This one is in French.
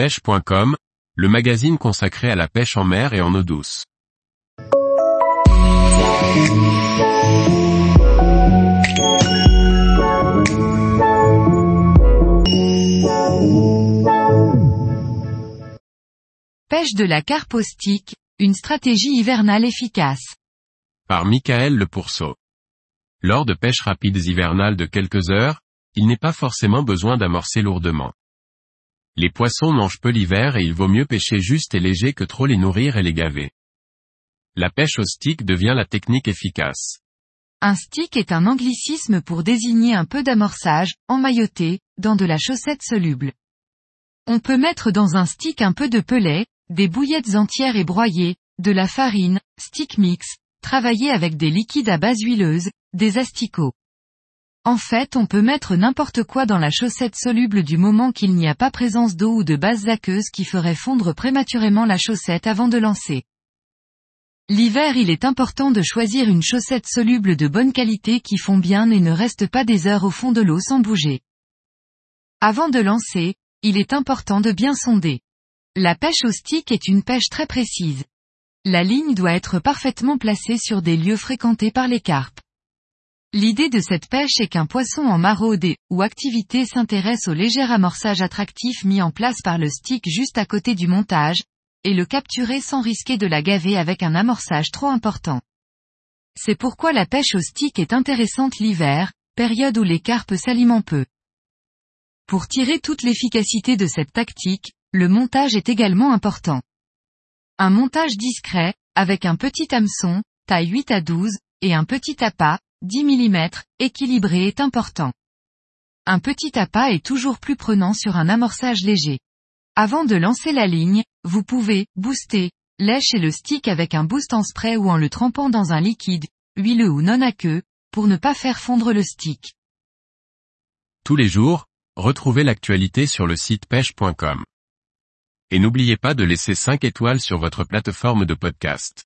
pêche.com, le magazine consacré à la pêche en mer et en eau douce. Pêche de la carpe stick, une stratégie hivernale efficace. Par Michael Le Pourceau. Lors de pêches rapides hivernales de quelques heures, il n'est pas forcément besoin d'amorcer lourdement. Les poissons mangent peu l'hiver et il vaut mieux pêcher juste et léger que trop les nourrir et les gaver. La pêche au stick devient la technique efficace. Un stick est un anglicisme pour désigner un peu d'amorçage, emmailloté, dans de la chaussette soluble. On peut mettre dans un stick un peu de pellet, des bouillettes entières et broyées, de la farine, stick mix, travailler avec des liquides à base huileuse, des asticots. En fait on peut mettre n'importe quoi dans la chaussette soluble du moment qu'il n'y a pas présence d'eau ou de bases aqueuses qui ferait fondre prématurément la chaussette avant de lancer. L'hiver il est important de choisir une chaussette soluble de bonne qualité qui fond bien et ne reste pas des heures au fond de l'eau sans bouger. Avant de lancer, il est important de bien sonder. La pêche au stick est une pêche très précise. La ligne doit être parfaitement placée sur des lieux fréquentés par les carpes. L'idée de cette pêche est qu'un poisson en maraude ou activité s'intéresse au léger amorçage attractif mis en place par le stick juste à côté du montage, et le capturer sans risquer de la gaver avec un amorçage trop important. C'est pourquoi la pêche au stick est intéressante l'hiver, période où les carpes s'alimentent peu. Pour tirer toute l'efficacité de cette tactique, le montage est également important. Un montage discret, avec un petit hameçon, taille 8 à 12, et un petit appât, 10 mm, équilibré est important. Un petit appât est toujours plus prenant sur un amorçage léger. Avant de lancer la ligne, vous pouvez booster, lècher le stick avec un boost en spray ou en le trempant dans un liquide, huileux ou non aqueux, pour ne pas faire fondre le stick. Tous les jours, retrouvez l'actualité sur le site pêche.com. Et n'oubliez pas de laisser 5 étoiles sur votre plateforme de podcast.